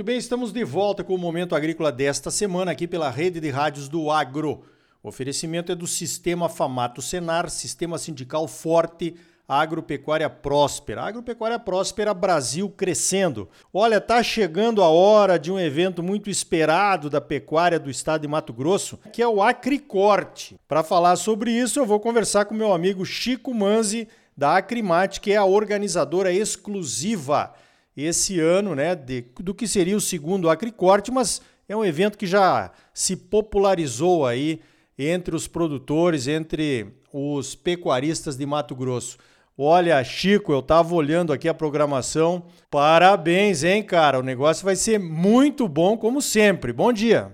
Muito bem, estamos de volta com o Momento Agrícola desta semana aqui pela rede de rádios do Agro. O oferecimento é do Sistema Famato Senar, Sistema Sindical Forte, Agropecuária Próspera. Agropecuária Próspera Brasil crescendo. Olha, tá chegando a hora de um evento muito esperado da pecuária do estado de Mato Grosso, que é o Acricorte. Para falar sobre isso, eu vou conversar com meu amigo Chico Manzi, da Acrimate, que é a organizadora exclusiva esse ano, né, de, do que seria o segundo Acricorte, mas é um evento que já se popularizou aí entre os produtores, entre os pecuaristas de Mato Grosso. Olha, Chico, eu tava olhando aqui a programação. Parabéns, hein, cara? O negócio vai ser muito bom, como sempre. Bom dia.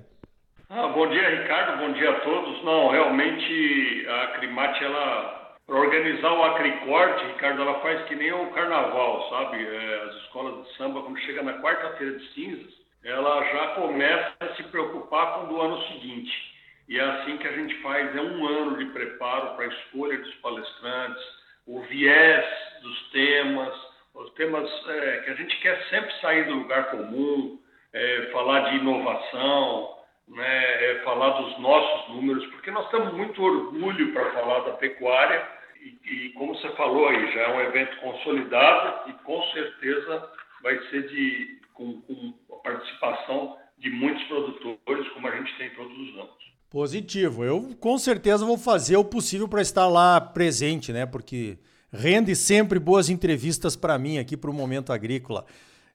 Ah, bom dia, Ricardo. Bom dia a todos. Não, realmente a Acrimate, ela para organizar o acricorte, Ricardo, ela faz que nem o carnaval, sabe? É, as escolas de samba, quando chega na quarta-feira de cinzas, ela já começa a se preocupar com o ano seguinte. E é assim que a gente faz, é um ano de preparo para a escolha dos palestrantes, o viés dos temas, os temas é, que a gente quer sempre sair do lugar comum, é, falar de inovação, né, é, falar dos nossos números, porque nós temos muito orgulho para falar da pecuária e, e, como você falou aí, já é um evento consolidado e com certeza vai ser de, com, com a participação de muitos produtores, como a gente tem todos os anos. Positivo. Eu com certeza vou fazer o possível para estar lá presente, né? Porque rende sempre boas entrevistas para mim aqui para o Momento Agrícola,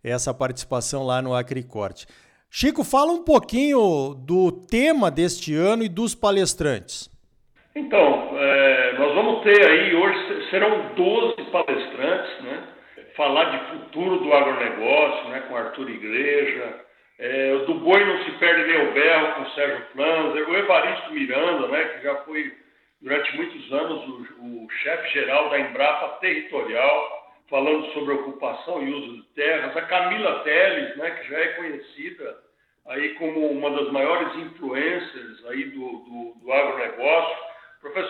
essa participação lá no Acricorte. Chico, fala um pouquinho do tema deste ano e dos palestrantes. Então, é, nós vamos ter aí, hoje serão 12 palestrantes, né? Falar de futuro do agronegócio, né? Com Arthur Igreja, é, do Boi Não Se Perde o Berro, com Sérgio Planzer, o Evaristo Miranda, né, que já foi durante muitos anos o, o chefe-geral da Embrapa Territorial, falando sobre ocupação e uso de terras, a Camila Teles, né, que já é conhecida aí como uma das maiores influências aí do, do, do agronegócio,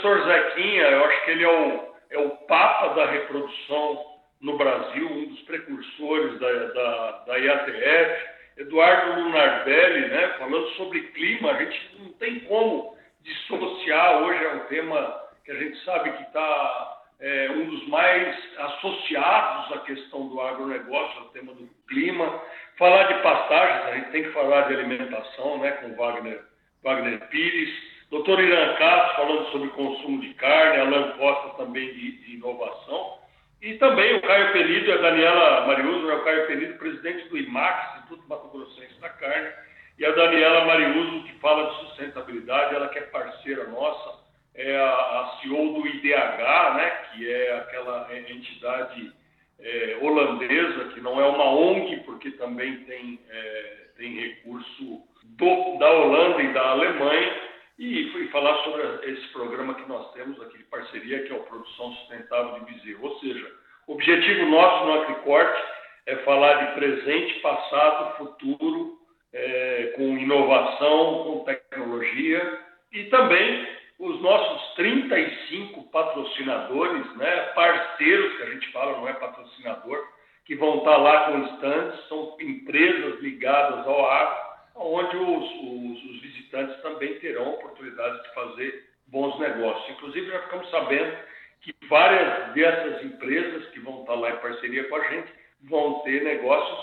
professor Zequinha, eu acho que ele é o, é o papa da reprodução no Brasil, um dos precursores da, da, da IATF, Eduardo Lunardelli, né, falando sobre clima, a gente não tem como dissociar, hoje é um tema que a gente sabe que está é, um dos mais associados à questão do agronegócio, ao tema do clima. Falar de pastagens, a gente tem que falar de alimentação, né, com Wagner, Wagner Pires. Doutor Irã Castro falando sobre consumo de carne, Alan Costa também de, de inovação. E também o Caio Penido e a Daniela Mariuso, né, o Caio Penido, presidente do IMAX, Instituto Mato Grossense da Carne, e a Daniela Mariuso, que fala de sustentabilidade, ela que é parceira nossa, é a, a CEO do IDH, né, que é aquela entidade é, holandesa, que não é uma ONG, porque também tem, é, tem recurso do, da Holanda e da Alemanha, e fui falar sobre esse programa que nós temos aqui de parceria, que é o Produção Sustentável de Bezerro. Ou seja, o objetivo nosso no Acricorte é falar de presente, passado, futuro, é, com inovação, com tecnologia e também os nossos 35 patrocinadores, né, parceiros que a gente fala, não é patrocinador, que vão estar lá com instantes, são empresas ligadas ao agro, onde os, os, os, visitantes também terão oportunidade de fazer bons negócios. Inclusive, já ficamos sabendo que várias dessas empresas que vão estar lá em parceria com a gente vão ter negócios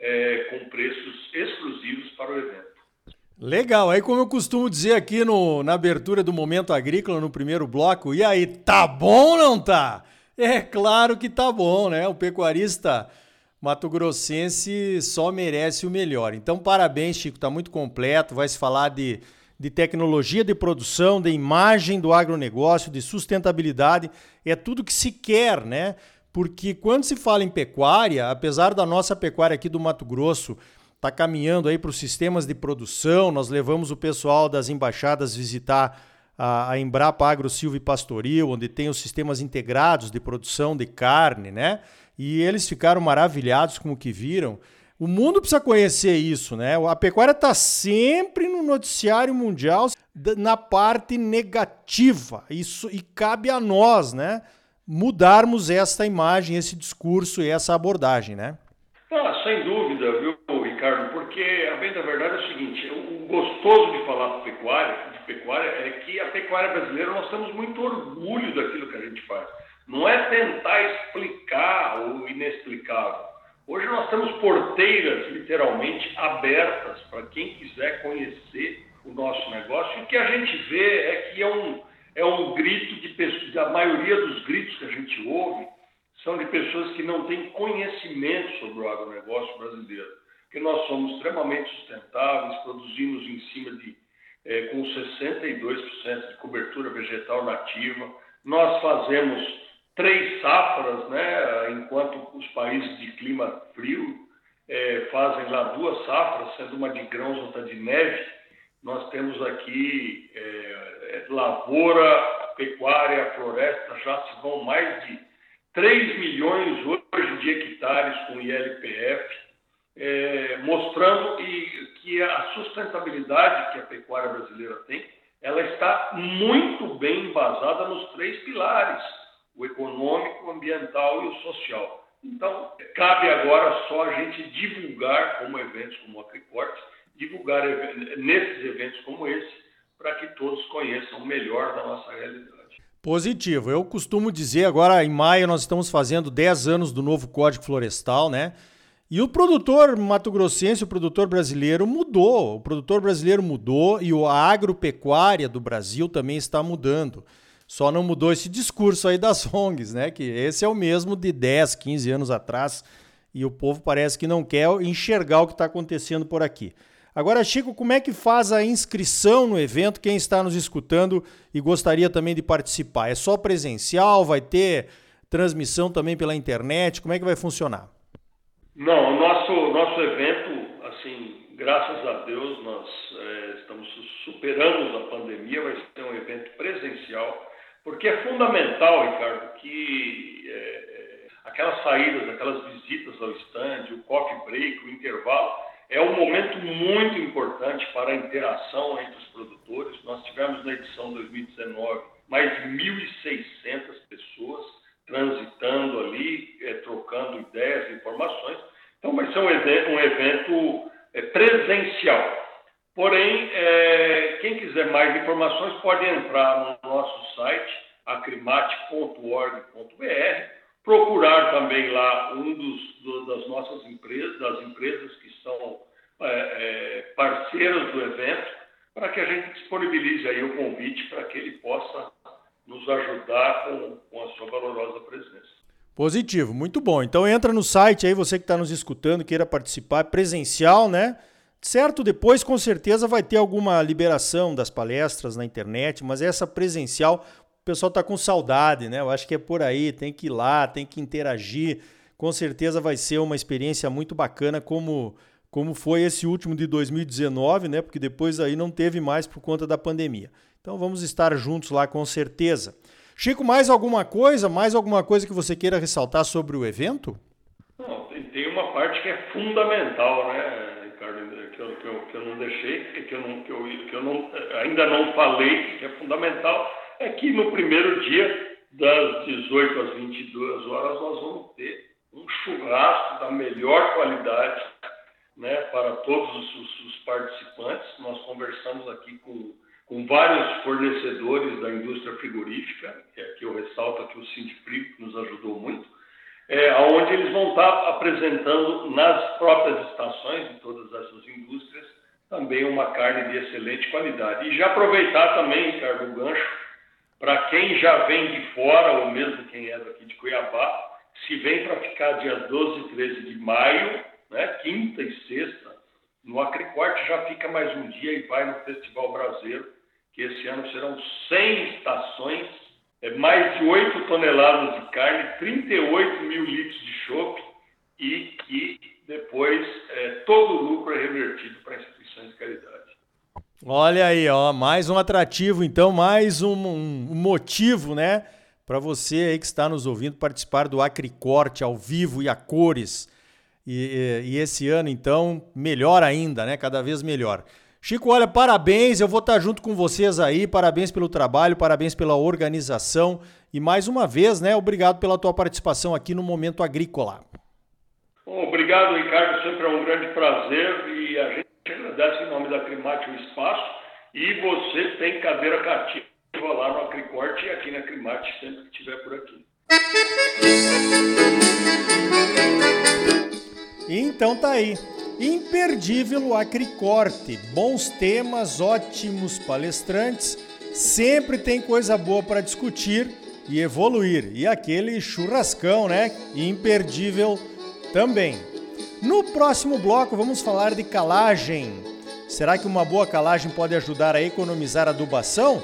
é, com preços exclusivos para o evento. Legal, aí como eu costumo dizer aqui no, na abertura do Momento Agrícola, no primeiro bloco, e aí, tá bom ou não tá? É claro que tá bom, né? O pecuarista Mato Grossense só merece o melhor. Então, parabéns, Chico, está muito completo. Vai se falar de, de tecnologia de produção, de imagem do agronegócio, de sustentabilidade. É tudo que se quer, né? Porque quando se fala em pecuária, apesar da nossa pecuária aqui do Mato Grosso tá caminhando aí para os sistemas de produção, nós levamos o pessoal das embaixadas visitar a, a Embrapa Agro Silva e Pastoril, onde tem os sistemas integrados de produção de carne, né? E eles ficaram maravilhados com o que viram. O mundo precisa conhecer isso, né? A pecuária está sempre no noticiário mundial na parte negativa. Isso e cabe a nós, né, mudarmos esta imagem, esse discurso e essa abordagem, né? Ah, sem dúvida, viu, Ricardo? Porque bem da verdade é o seguinte: o gostoso de falar de pecuária, de pecuária é que a pecuária brasileira nós temos muito orgulho daquilo que a gente faz. Não é tentar explicar o inexplicável. Hoje nós temos porteiras literalmente abertas para quem quiser conhecer o nosso negócio. E o que a gente vê é que é um, é um grito de pessoas, a maioria dos gritos que a gente ouve são de pessoas que não têm conhecimento sobre o agronegócio brasileiro que nós somos extremamente sustentáveis, produzimos em cima de é, com 62% de cobertura vegetal nativa. Nós fazemos três safras, né, enquanto os países de clima frio é, fazem lá duas safras, sendo uma de grãos, outra de neve. Nós temos aqui é, lavoura, pecuária, floresta, já se vão mais de 3 milhões hoje de hectares com ILPF é, mostrando e, que a sustentabilidade que a pecuária brasileira tem, ela está muito bem embasada nos três pilares, o econômico, o ambiental e o social. Então, cabe agora só a gente divulgar, como eventos como o Acricorte, divulgar nesses eventos como esse, para que todos conheçam melhor da nossa realidade. Positivo. Eu costumo dizer, agora em maio nós estamos fazendo 10 anos do novo Código Florestal, né? E o produtor mato-grossense, o produtor brasileiro mudou. O produtor brasileiro mudou e a agropecuária do Brasil também está mudando. Só não mudou esse discurso aí das ONGs, né? Que esse é o mesmo de 10, 15 anos atrás e o povo parece que não quer enxergar o que está acontecendo por aqui. Agora, Chico, como é que faz a inscrição no evento? Quem está nos escutando e gostaria também de participar? É só presencial? Vai ter transmissão também pela internet? Como é que vai funcionar? Não, o nosso, nosso evento, assim, graças a Deus, nós é, estamos superando a pandemia, vai ser um evento presencial, porque é fundamental, Ricardo, que é, aquelas saídas, aquelas visitas ao stand, o coffee break, o intervalo, é um momento muito importante para a interação entre os produtores. Nós tivemos na edição 2019 mais de 1.600 pessoas transitando ali, é, trocando ideias, informações. Então, vai ser um, um evento é, presencial. Porém, é, quem quiser mais informações pode entrar no nosso site, acrimate.org.br, procurar também lá um dos, do, das nossas empresas, das empresas que são é, é, parceiras do evento, para que a gente disponibilize aí o convite para que ele possa nos ajudar com, com a sua valorosa presença. Positivo, muito bom. Então entra no site aí, você que está nos escutando, queira participar, presencial, né? Certo, depois com certeza vai ter alguma liberação das palestras na internet, mas essa presencial, o pessoal está com saudade, né? Eu acho que é por aí, tem que ir lá, tem que interagir. Com certeza vai ser uma experiência muito bacana, como, como foi esse último de 2019, né? Porque depois aí não teve mais por conta da pandemia. Então vamos estar juntos lá com certeza. Chico, mais alguma coisa? Mais alguma coisa que você queira ressaltar sobre o evento? Não, tem, uma parte que é fundamental, né, Ricardo, que eu, que eu, que eu não deixei, que eu, não, que, eu, que eu não, ainda não falei, que é fundamental, é que no primeiro dia, das 18 às 22 horas, nós vamos ter um churrasco da melhor qualidade né, para todos os, os participantes. Nós conversamos aqui com com vários fornecedores da indústria frigorífica, que aqui eu ressalto que o Sindfrio nos ajudou muito, é, onde eles vão estar apresentando nas próprias estações de todas essas indústrias também uma carne de excelente qualidade. E já aproveitar também, Ricardo, o gancho, para quem já vem de fora, ou mesmo quem é daqui de Cuiabá, se vem para ficar dias 12 e 13 de maio, né, quinta e sexta, no Acricorte já fica mais um dia e vai no Festival Brasileiro, que esse ano serão 100 estações, é, mais de 8 toneladas de carne, 38 mil litros de chope e que depois é, todo o lucro é revertido para instituições de caridade. Olha aí, ó, mais um atrativo, então, mais um, um motivo, né, para você aí que está nos ouvindo participar do Acricorte ao vivo e a cores. E, e, e, esse ano, então, melhor ainda, né? Cada vez melhor. Chico, olha, parabéns, eu vou estar junto com vocês aí, parabéns pelo trabalho, parabéns pela organização e mais uma vez, né, obrigado pela tua participação aqui no Momento Agrícola. Obrigado, Ricardo, sempre é um grande prazer e a gente agradece em nome da Crimate o espaço e você tem cadeira cativa lá no Acricorte e aqui na Crimate sempre que estiver por aqui. Então tá aí. Imperdível Acricorte. Bons temas, ótimos palestrantes. Sempre tem coisa boa para discutir e evoluir. E aquele churrascão, né? Imperdível também. No próximo bloco vamos falar de calagem. Será que uma boa calagem pode ajudar a economizar adubação?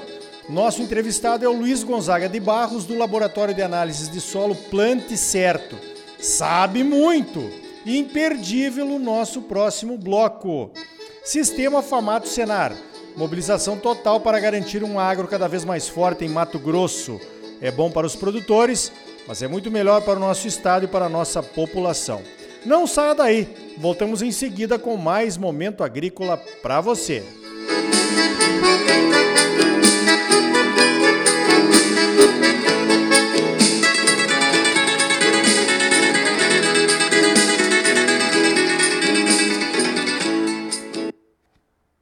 Nosso entrevistado é o Luiz Gonzaga de Barros, do Laboratório de Análises de Solo Plante Certo. Sabe muito! Imperdível o nosso próximo bloco. Sistema Famato Senar. Mobilização total para garantir um agro cada vez mais forte em Mato Grosso. É bom para os produtores, mas é muito melhor para o nosso estado e para a nossa população. Não saia daí, voltamos em seguida com mais momento agrícola para você. Música